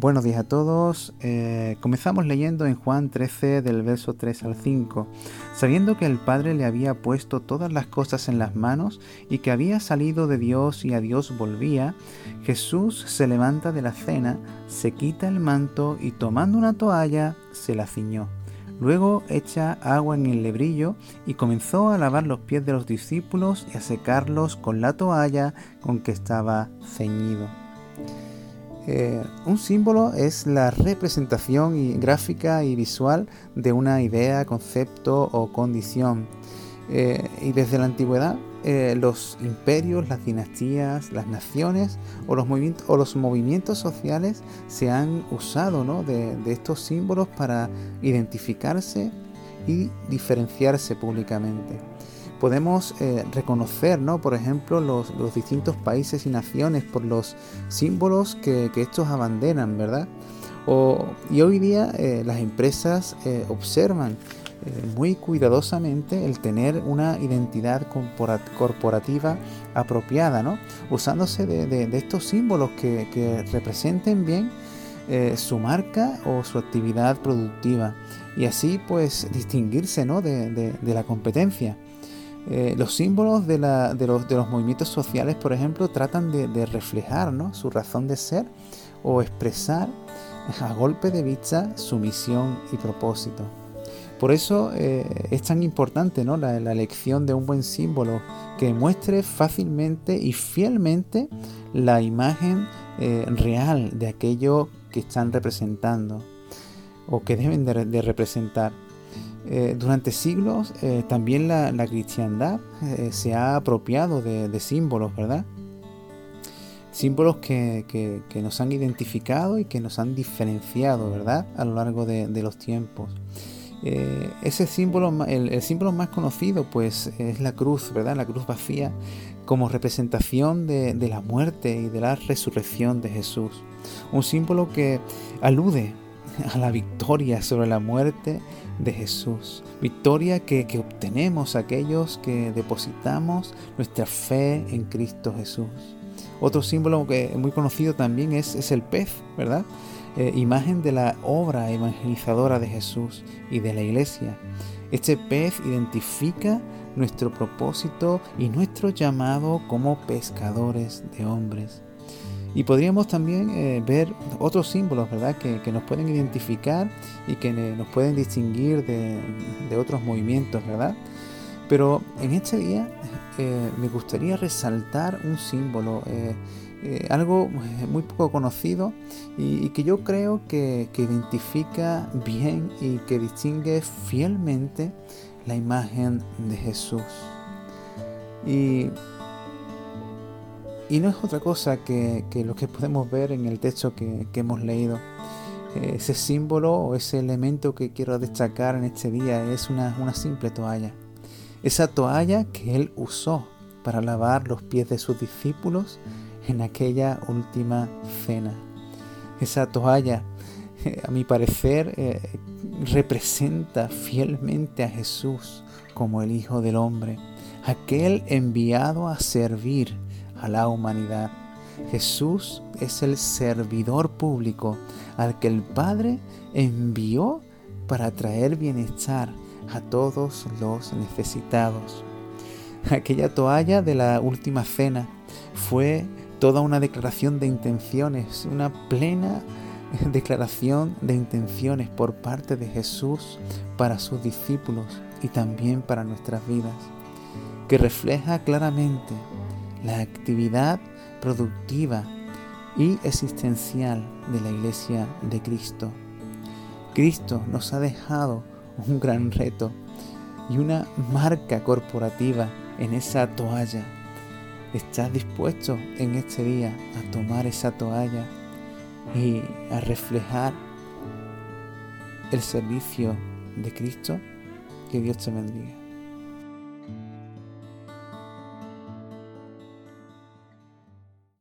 Buenos días a todos. Eh, comenzamos leyendo en Juan 13 del verso 3 al 5. Sabiendo que el Padre le había puesto todas las cosas en las manos y que había salido de Dios y a Dios volvía, Jesús se levanta de la cena, se quita el manto y tomando una toalla se la ciñó. Luego echa agua en el lebrillo y comenzó a lavar los pies de los discípulos y a secarlos con la toalla con que estaba ceñido. Eh, un símbolo es la representación gráfica y visual de una idea, concepto o condición. Eh, y desde la antigüedad, eh, los imperios, las dinastías, las naciones o los, movimientos, o los movimientos sociales se han usado de, estos símbolos para identificarse y diferenciarse públicamente podemos eh, reconocer, ¿no? por ejemplo, los, distintos países y naciones por los símbolos que, estos abanderan, ¿verdad? y hoy día eh, las empresas eh, observan muy cuidadosamente el tener una identidad corporativa apropiada, ¿no? usándose de, estos símbolos que, representen bien su marca o su actividad productiva y así pues distinguirse ¿no? de la competencia. Eh, los símbolos de, los, movimientos sociales, por ejemplo, tratan de, reflejar su razón de ser o expresar a golpe de vista su misión y propósito. Por eso eh, es tan importante la, elección de un buen símbolo que muestre fácilmente y fielmente la imagen eh, real de aquello que están representando o que deben de representar. Eh, durante siglos eh, también la, cristiandad eh, se ha apropiado de, símbolos, ¿verdad? Símbolos que, nos han identificado y que nos han diferenciado, ¿verdad? A lo largo de, los tiempos. ese símbolo, el, símbolo más conocido, pues, es la cruz, ¿verdad? La cruz vacía, como representación de, de la muerte y de la resurrección de Jesús. Un símbolo que alude a la victoria sobre la muerte de Jesús. Victoria que, obtenemos aquellos que depositamos nuestra fe en Cristo Jesús. Otro símbolo que muy conocido también es, es el pez, ¿verdad? Eh, imagen de la obra evangelizadora de Jesús y de la iglesia. Este pez identifica nuestro propósito y nuestro llamado como pescadores de hombres. Y podríamos también eh, ver otros símbolos, ¿verdad?, que, nos pueden identificar y que nos pueden distinguir de, otros movimientos, ¿verdad? Pero en este día eh, me gustaría resaltar un símbolo, eh, algo muy poco conocido y, que yo creo que, que, identifica bien y que distingue fielmente la imagen de Jesús. Y y no es otra cosa que, lo que podemos ver en el texto que, hemos leído. Eh, ese símbolo o ese elemento que quiero destacar en este día es una, simple toalla. Esa toalla que él usó para lavar los pies de sus discípulos en aquella última cena. Esa toalla, eh, a mi parecer, eh, representa fielmente a Jesús como el Hijo del Hombre, aquel enviado a servir a la humanidad. Jesús es el servidor público al que el Padre envió para traer bienestar a todos los necesitados. Aquella toalla de la última cena fue toda una declaración de intenciones, una plena declaración de intenciones por parte de Jesús para sus discípulos y también para nuestras vidas, que refleja claramente la actividad productiva y existencial de la iglesia de Cristo. Cristo nos ha dejado un gran reto y una marca corporativa en esa toalla. ¿Estás dispuesto en este día a tomar esa toalla y a reflejar el servicio de Cristo? Que Dios te bendiga.